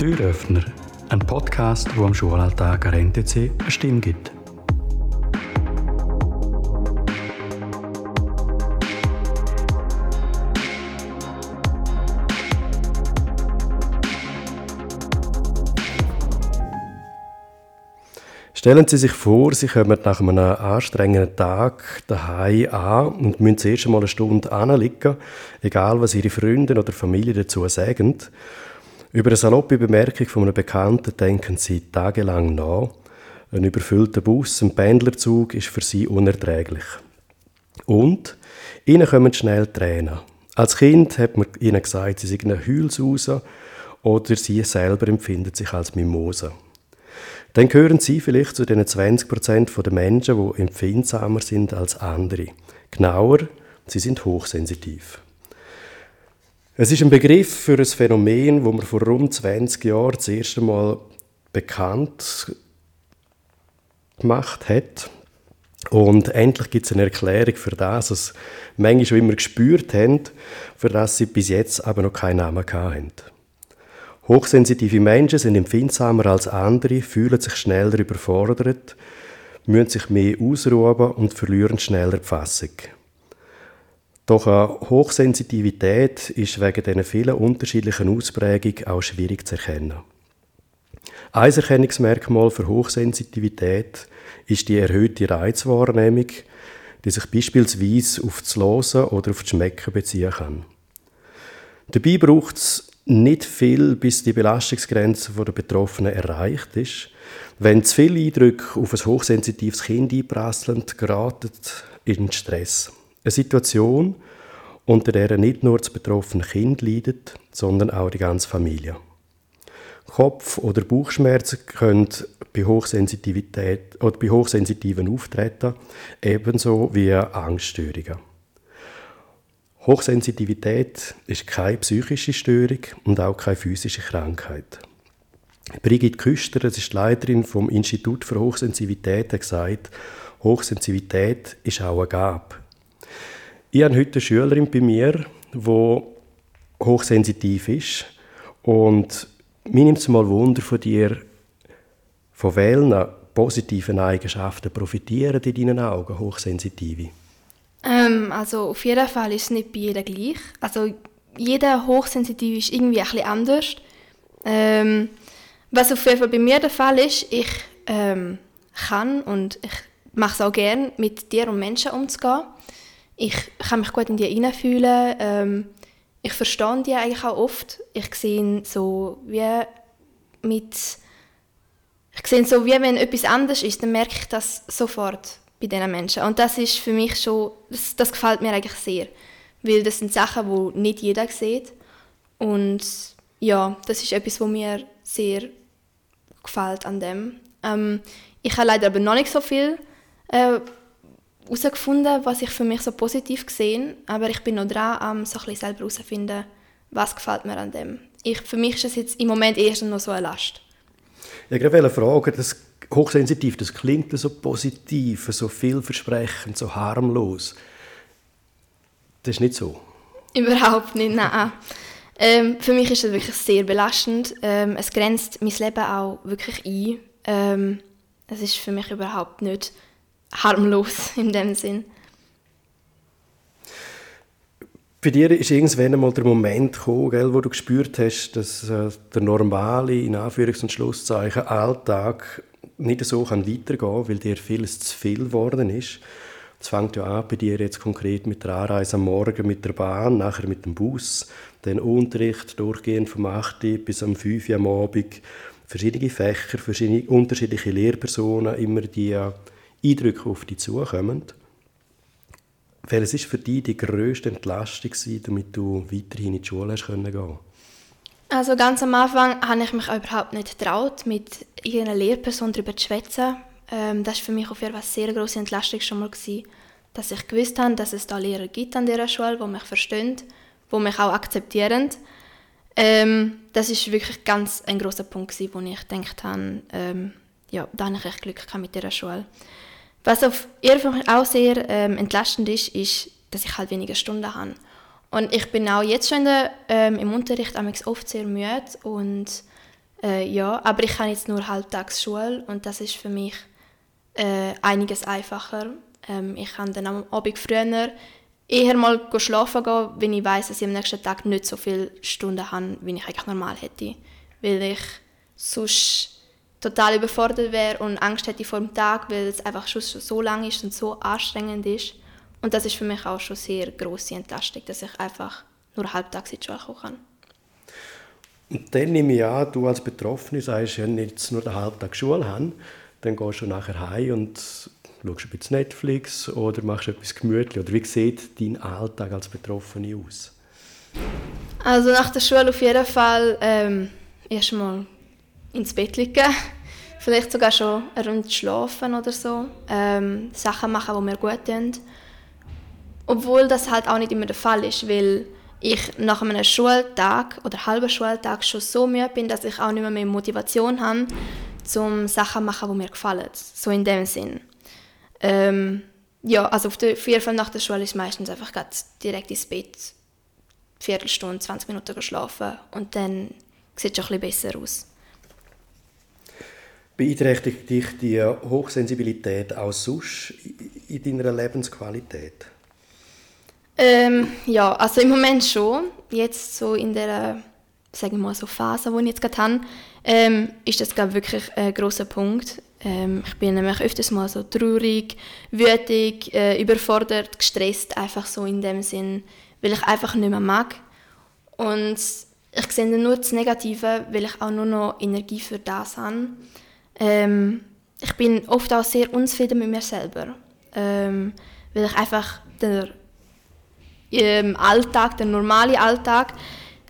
Türöffner, ein Podcast, wo am Schulalltag an NTC eine Stimme gibt. Stellen Sie sich vor, Sie kommen nach einem anstrengenden Tag daheim an und müssen zuerst einmal eine Stunde anliegen, egal was Ihre Freunde oder Familie dazu sagen. Über eine saloppe Bemerkung von einem Bekannten denken Sie tagelang nach. Ein überfüllter Bus, ein Pendlerzug ist für Sie unerträglich. Und Ihnen kommen schnell Tränen. Als Kind hat man Ihnen gesagt, Sie seien eine Heulsuse oder Sie selber empfinden sich als Mimose. Dann gehören Sie vielleicht zu den 20% der Menschen, die empfindsamer sind als andere. Genauer, sie sind hochsensitiv. Es ist ein Begriff für ein Phänomen, wo man vor rund 20 Jahren das erste Mal bekannt gemacht hat. Und endlich gibt es eine Erklärung für das, was manche schon immer gespürt haben, für das sie bis jetzt aber noch keinen Namen hatten. Hochsensitive Menschen sind empfindsamer als andere, fühlen sich schneller überfordert, müssen sich mehr ausruhen und verlieren schneller die Fassung. Doch eine Hochsensitivität ist wegen diesen vielen unterschiedlichen Ausprägungen auch schwierig zu erkennen. Ein Erkennungsmerkmal für Hochsensitivität ist die erhöhte Reizwahrnehmung, die sich beispielsweise auf das Losen oder auf das Schmecken beziehen kann. Dabei braucht es nicht viel, bis die Belastungsgrenze der Betroffenen erreicht ist. Wenn zu viele Eindrücke auf ein hochsensitives Kind einprasseln, geraten in Stress. Eine Situation, unter der nicht nur das betroffene Kind leidet, sondern auch die ganze Familie. Kopf- oder Bauchschmerzen können bei, Hochsensitivität oder bei Hochsensitiven auftreten, ebenso wie Angststörungen. Hochsensitivität ist keine psychische Störung und auch keine physische Krankheit. Brigitte Küster, das ist die Leiterin vom Institut für Hochsensitivität, hat gesagt, Hochsensitivität ist auch eine Gabe. Ich habe heute eine Schülerin bei mir, die hochsensitiv ist und mir nimmt es mal Wunder von dir, von welchen positiven Eigenschaften profitieren in deinen Augen Hochsensitive? Ähm, also auf jeden Fall ist es nicht bei jedem gleich. Also jeder Hochsensitiv ist irgendwie ein bisschen anders. Ähm, was auf jeden Fall bei mir der Fall ist, ich ähm, kann und ich mache es auch gerne, mit dir und Menschen umzugehen. Ich kann mich gut in die hineinfühlen. Ähm, ich verstehe die eigentlich auch oft. Ich sehe so wie mit ich sehe so wie wenn etwas anders ist, dann merke ich das sofort bei diesen Menschen. Und das ist für mich schon, das, das gefällt mir eigentlich sehr. Weil das sind Sachen, die nicht jeder sieht. Und ja, das ist etwas, was mir sehr gefällt an dem. Ähm, ich habe leider aber noch nicht so viel herausgefunden, was ich für mich so positiv sehe. Aber ich bin noch dran, um so ein bisschen selber herauszufinden, was gefällt mir an dem. Ich, für mich ist es jetzt im Moment erst noch so eine Last. Ich wollte fragen, das hochsensitiv, das klingt so positiv, so vielversprechend, so harmlos. Das ist nicht so. Überhaupt nicht, nein. Ähm, für mich ist es wirklich sehr belastend. Ähm, es grenzt mein Leben auch wirklich ein. Ähm, es ist für mich überhaupt nicht harmlos in dem Sinn. Bei dir ist irgendwann einmal der Moment gekommen, gell, wo du gespürt hast, dass äh, der normale, in Anführungs- und Schlusszeichen, Alltag nicht so kann weitergehen kann, weil dir vieles zu viel geworden ist. Es fängt ja an bei dir jetzt konkret mit der Anreise am Morgen mit der Bahn, nachher mit dem Bus, dann Unterricht durchgehend vom 8. bis am 5. Uhr am Abend, verschiedene Fächer, verschiedene unterschiedliche Lehrpersonen, immer die Eindrücke auf dich zukommen. Welches war für dich die grösste Entlastung, damit du weiterhin in die Schule gehen konntest? Also ganz am Anfang habe ich mich überhaupt nicht getraut, mit irgendeiner Lehrperson darüber zu schwätzen. Ähm, das war für mich auf jeden Fall eine sehr grosse Entlastung schon mal, gewesen, dass ich gewusst habe, dass es da Lehrer gibt an dieser Schule, die mich verstehen, die mich auch akzeptieren. Ähm, das ist wirklich ganz ein großer Punkt, gewesen, wo ich gedacht habe, ähm, ja, da habe ich echt Glück mit dieser Schule. Was auf jeden Fall auch sehr ähm, entlastend ist, ist, dass ich halt weniger Stunden habe. Und ich bin auch jetzt schon der, ähm, im Unterricht oft sehr müde und Äh, ja, aber ich habe jetzt nur Halbtagsschule und das ist für mich äh, einiges einfacher. Ähm, ich kann dann am Abend früher eher mal schlafen gehen, wenn ich weiß, dass ich am nächsten Tag nicht so viele Stunden habe, wie ich eigentlich normal hätte. Weil ich sonst total überfordert wäre und Angst hätte vor dem Tag, weil es einfach schon so lang ist und so anstrengend ist. Und das ist für mich auch schon sehr große Entlastung, dass ich einfach nur halbtags in die Schule kommen kann. Und dann nehme ich an, du als Betroffene sagst, wenn ich jetzt nur den Halbtag Schule habe, dann gehst du nachher heim und schaust ein bisschen Netflix oder machst etwas gemütlich. Oder wie sieht dein Alltag als Betroffene aus? Also nach der Schule auf jeden Fall ähm, erstmal ins Bett liegen. Vielleicht sogar schon eine Runde schlafen oder so. Ähm, Sachen machen, die mir gut tun. Obwohl das halt auch nicht immer der Fall ist, weil ich nach einem Schultag oder halben Schultag schon so müde bin, dass ich auch nicht mehr, mehr Motivation habe, um Sachen zu machen, die mir gefallen. So in dem Sinn. Ähm, ja, also auf, der, vier jeden nach der Schule ist meistens einfach direkt ins Bett, Viertelstunde, 20 Minuten geschlafen und dann sieht es schon ein bisschen besser aus. Beeinträchtigt dich die Hochsensibilität auch sonst in deiner Lebensqualität? Ähm, ja, also im Moment schon. Jetzt so in der sagen wir mal so Phase, die ich jetzt gerade habe, ähm, ist das glaube wirklich ein großer Punkt. Ähm, ich bin nämlich öfters mal so traurig, wütig, äh, überfordert, gestresst, einfach so in dem Sinn, weil ich einfach nicht mehr mag. Und ich sehe nur das Negative, weil ich auch nur noch Energie für das habe. Ähm, ich bin oft auch sehr unzufrieden mit mir selber, ähm, weil ich einfach der im Alltag, der normale Alltag,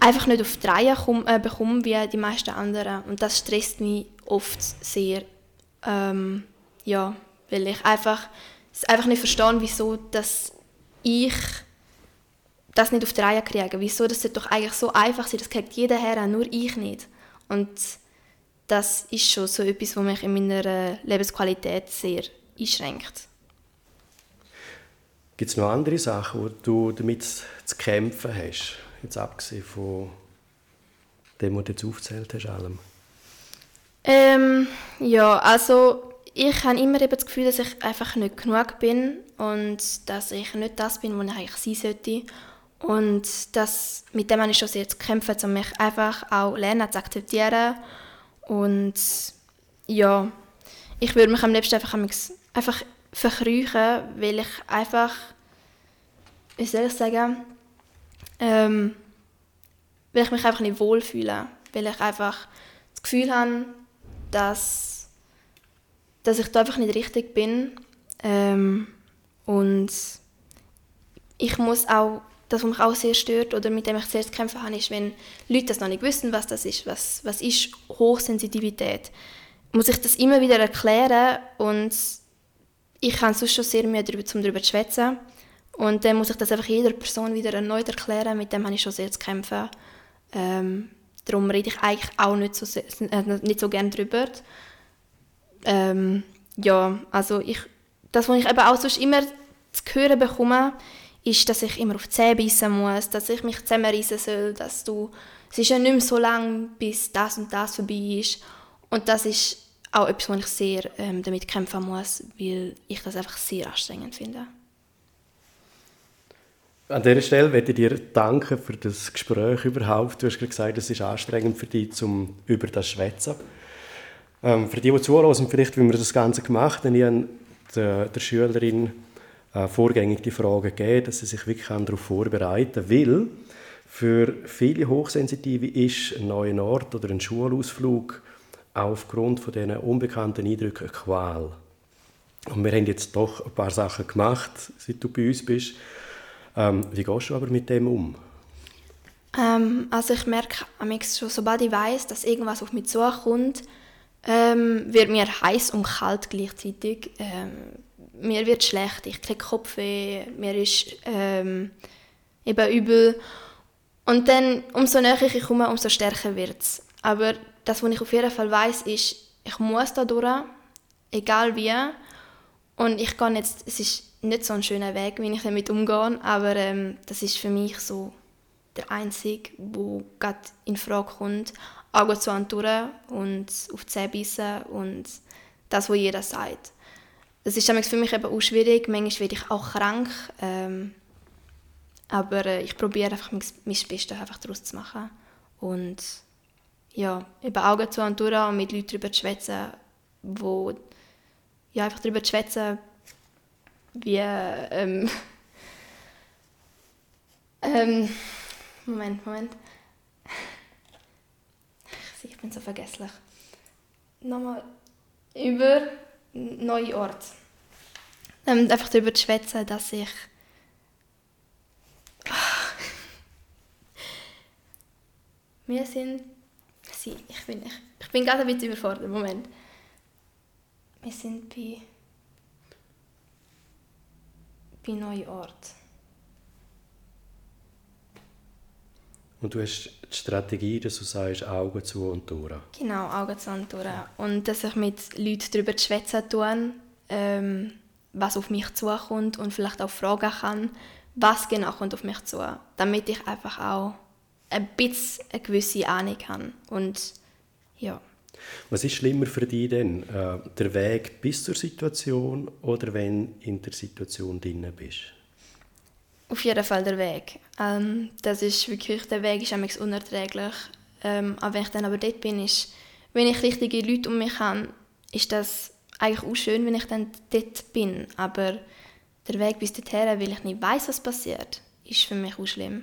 einfach nicht auf die Reihe komm, äh, bekomme wie die meisten anderen. Und das stresst mich oft sehr. Ähm, ja, weil ich einfach, einfach nicht verstehe, wieso dass ich das nicht auf die Reihe kriege. Wieso das doch eigentlich so einfach sein, das kriegt jeder her, nur ich nicht. Und das ist schon so etwas, was mich in meiner Lebensqualität sehr einschränkt. Gibt es noch andere Sachen, wo du damit zu kämpfen hast? Jetzt abgesehen von dem, was du jetzt aufgezählt hast, allem. Ähm, ja, also ich habe immer eben das Gefühl, dass ich einfach nicht genug bin und dass ich nicht das bin, was ich eigentlich sein sollte. Und das, mit dem habe ich schon sehr zu kämpfen, um mich einfach auch lernen zu akzeptieren. Und ja, ich würde mich am liebsten einfach, einfach verkrüchen, weil ich einfach, wie soll ich sagen, ähm, weil ich mich einfach nicht wohlfühle, weil ich einfach das Gefühl habe, dass, dass ich da einfach nicht richtig bin. Ähm, und ich muss auch, das was mich auch sehr stört oder mit dem ich sehr zu kämpfen habe, ist, wenn Leute das noch nicht wissen, was das ist, was, was ist Hochsensitivität, muss ich das immer wieder erklären und ich habe sonst schon sehr Mühe, darüber, um darüber zu schwätzen. Und dann muss ich das einfach jeder Person wieder erneut erklären. Mit dem habe ich schon sehr zu kämpfen. Ähm, darum rede ich eigentlich auch nicht so, sehr, äh, nicht so gerne darüber. Ähm, ja, also ich, das, was ich eben auch sonst immer zu hören bekomme, ist, dass ich immer auf die Zähne beißen muss, dass ich mich zusammenreißen soll, dass du, es ist ja nicht mehr so lange, bis das und das vorbei ist. Und das ist auch etwas, wo ich sehr ähm, damit kämpfen muss, weil ich das einfach sehr anstrengend finde. An dieser Stelle möchte ich dir danken für das Gespräch überhaupt. Du hast gesagt, es ist anstrengend für dich, um über das zu schwätzen. Ähm, für die, die zuhören, vielleicht, wie wir das Ganze gemacht haben, ich habe der, der Schülerin äh, vorgängig die Frage gegeben, dass sie sich wirklich darauf vorbereiten weil für viele Hochsensitive ist ein neuer Ort oder ein Schulausflug aufgrund von diesen unbekannten Eindrücken eine Qual. Und wir haben jetzt doch ein paar Sachen gemacht, seit du bei uns bist. Ähm, wie gehst du aber mit dem um? Ähm, also ich merke schon, sobald ich weiß, dass irgendwas auf mich zukommt, ähm, wird mir heiß und kalt gleichzeitig. Ähm, mir wird schlecht, ich kriege Kopfweh, mir ist ähm, eben übel. Und dann, umso näher ich komme, umso stärker wird es. Aber das, was ich auf jeden Fall weiß, ist, ich muss da durch, egal wie. Und ich gehe jetzt, es ist nicht so ein schöner Weg, wie ich damit umgehe, aber ähm, das ist für mich so der einzige, wo gerade in Frage kommt. Augen zu durch und auf die Zähne bissen und das, was jeder sagt. Das ist für mich eben auch schwierig. Manchmal werde ich auch krank. Ähm, aber äh, ich probiere einfach mein, mein Bestes einfach daraus zu machen. Und ja, eben Augen zu und durch und mit Leuten darüber zu schwätzen, wo ja, einfach darüber zu schwätzen, wie ähm, ähm, Moment, Moment. Ich bin so vergesslich. Nochmal über neue Orte. Ähm, einfach darüber zu schwätzen, dass ich wir sind ich bin, ich, ich bin gerade ein bisschen überfordert, Moment. Wir sind bei bei neuen Orten. Und du hast die Strategie, dass du sagst, Augen zu und durch. Genau, Augen zu und durch. Und dass ich mit Leuten darüber schwätzen tue, ähm, was auf mich zukommt und vielleicht auch fragen kann, was genau kommt auf mich zu, damit ich einfach auch ein bisschen eine gewisse Ahnung habe. Und ja. Was ist schlimmer für dich denn? Äh, der Weg bis zur Situation oder wenn du in der Situation drin bist? Auf jeden Fall der Weg. Ähm, das ist wirklich, der Weg ist unerträglich. Ähm, aber wenn ich dann aber dort bin, ist, wenn ich richtige Leute um mich habe, ist das eigentlich auch schön, wenn ich dann dort bin. Aber der Weg bis dorthin, weil ich nicht weiß, was passiert, ist für mich auch schlimm.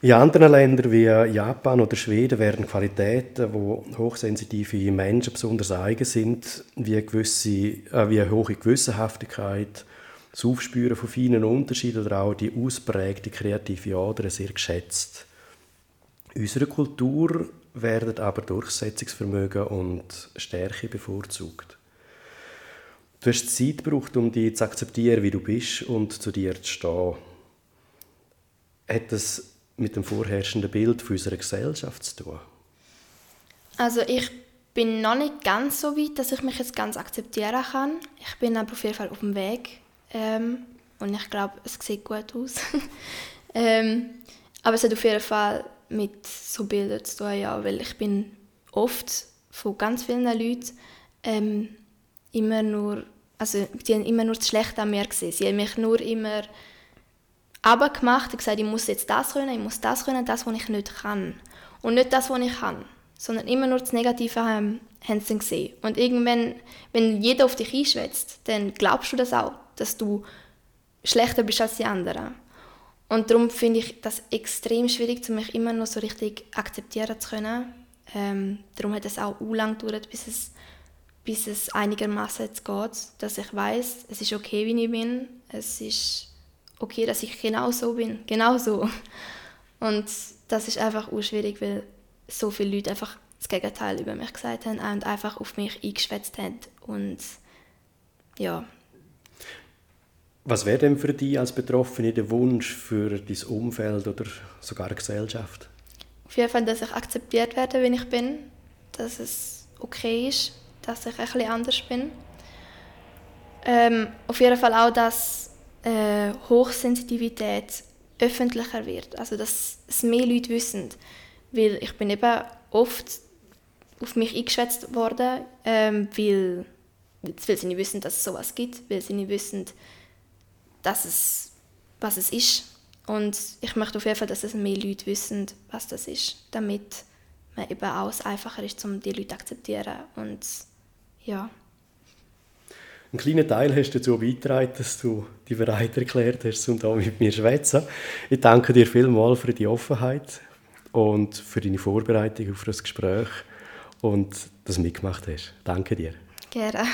In anderen Ländern wie Japan oder Schweden werden Qualitäten, die hochsensitive Menschen besonders eigen sind, wie, gewisse, äh, wie hohe Gewissenhaftigkeit, das Aufspüren von feinen Unterschieden oder auch die ausprägte kreative Ader sehr geschätzt. In unserer Kultur werden aber Durchsetzungsvermögen und Stärke bevorzugt. Du hast Zeit gebraucht, um dich zu akzeptieren, wie du bist und zu dir zu stehen. Hat das mit dem vorherrschenden Bild unserer Gesellschaft zu tun? Also ich bin noch nicht ganz so weit, dass ich mich jetzt ganz akzeptieren kann. Ich bin aber auf jeden Fall auf dem Weg. Ähm, und ich glaube, es sieht gut aus. ähm, aber es hat auf jeden Fall mit so Bildern zu tun, ja, weil ich bin oft von ganz vielen Leuten ähm, immer nur, also die haben immer nur das Schlechte an mir gesehen. Sie haben mich nur immer abgemacht und gesagt, ich muss jetzt das können, ich muss das können, das, was ich nicht kann. Und nicht das, was ich kann, sondern immer nur das Negative haben, haben sie gesehen. Und irgendwann, wenn jeder auf dich einschwätzt, dann glaubst du das auch dass du schlechter bist als die anderen. Und darum finde ich das extrem schwierig, um mich immer noch so richtig akzeptieren zu können. Ähm, darum hat es auch u lang gedauert, bis es, bis es einigermaßen geht, dass ich weiß, es ist okay, wie ich bin. Es ist okay, dass ich genau so bin, genau so. Und das ist einfach u schwierig, weil so viele Leute einfach das Gegenteil über mich gesagt haben und einfach auf mich eingeschwätzt haben. Und ja, was wäre denn für dich als Betroffene der Wunsch für dein Umfeld oder sogar die Gesellschaft? Auf jeden Fall, dass ich akzeptiert werde, wie ich bin, dass es okay ist, dass ich ein bisschen anders bin. Ähm, auf jeden Fall auch, dass äh, Hochsensitivität öffentlicher wird, also dass es mehr Leute wissen, weil ich bin eben oft auf mich eingeschätzt worden, ähm, weil, weil sie nicht wissen, dass es sowas gibt, weil sie nicht wissen, dass es, was es ist. Und ich möchte auf jeden Fall, dass es mehr Leute wissen, was das ist, damit man eben auch es einfacher ist, um die Leute zu akzeptieren. Und ja. Ein kleiner Teil hast du dazu beigetragen, dass du dich bereit erklärt hast, um hier mit mir zu schwätzen. Ich danke dir vielmals für die Offenheit und für deine Vorbereitung auf das Gespräch und dass du mitgemacht hast. Danke dir. Gerne.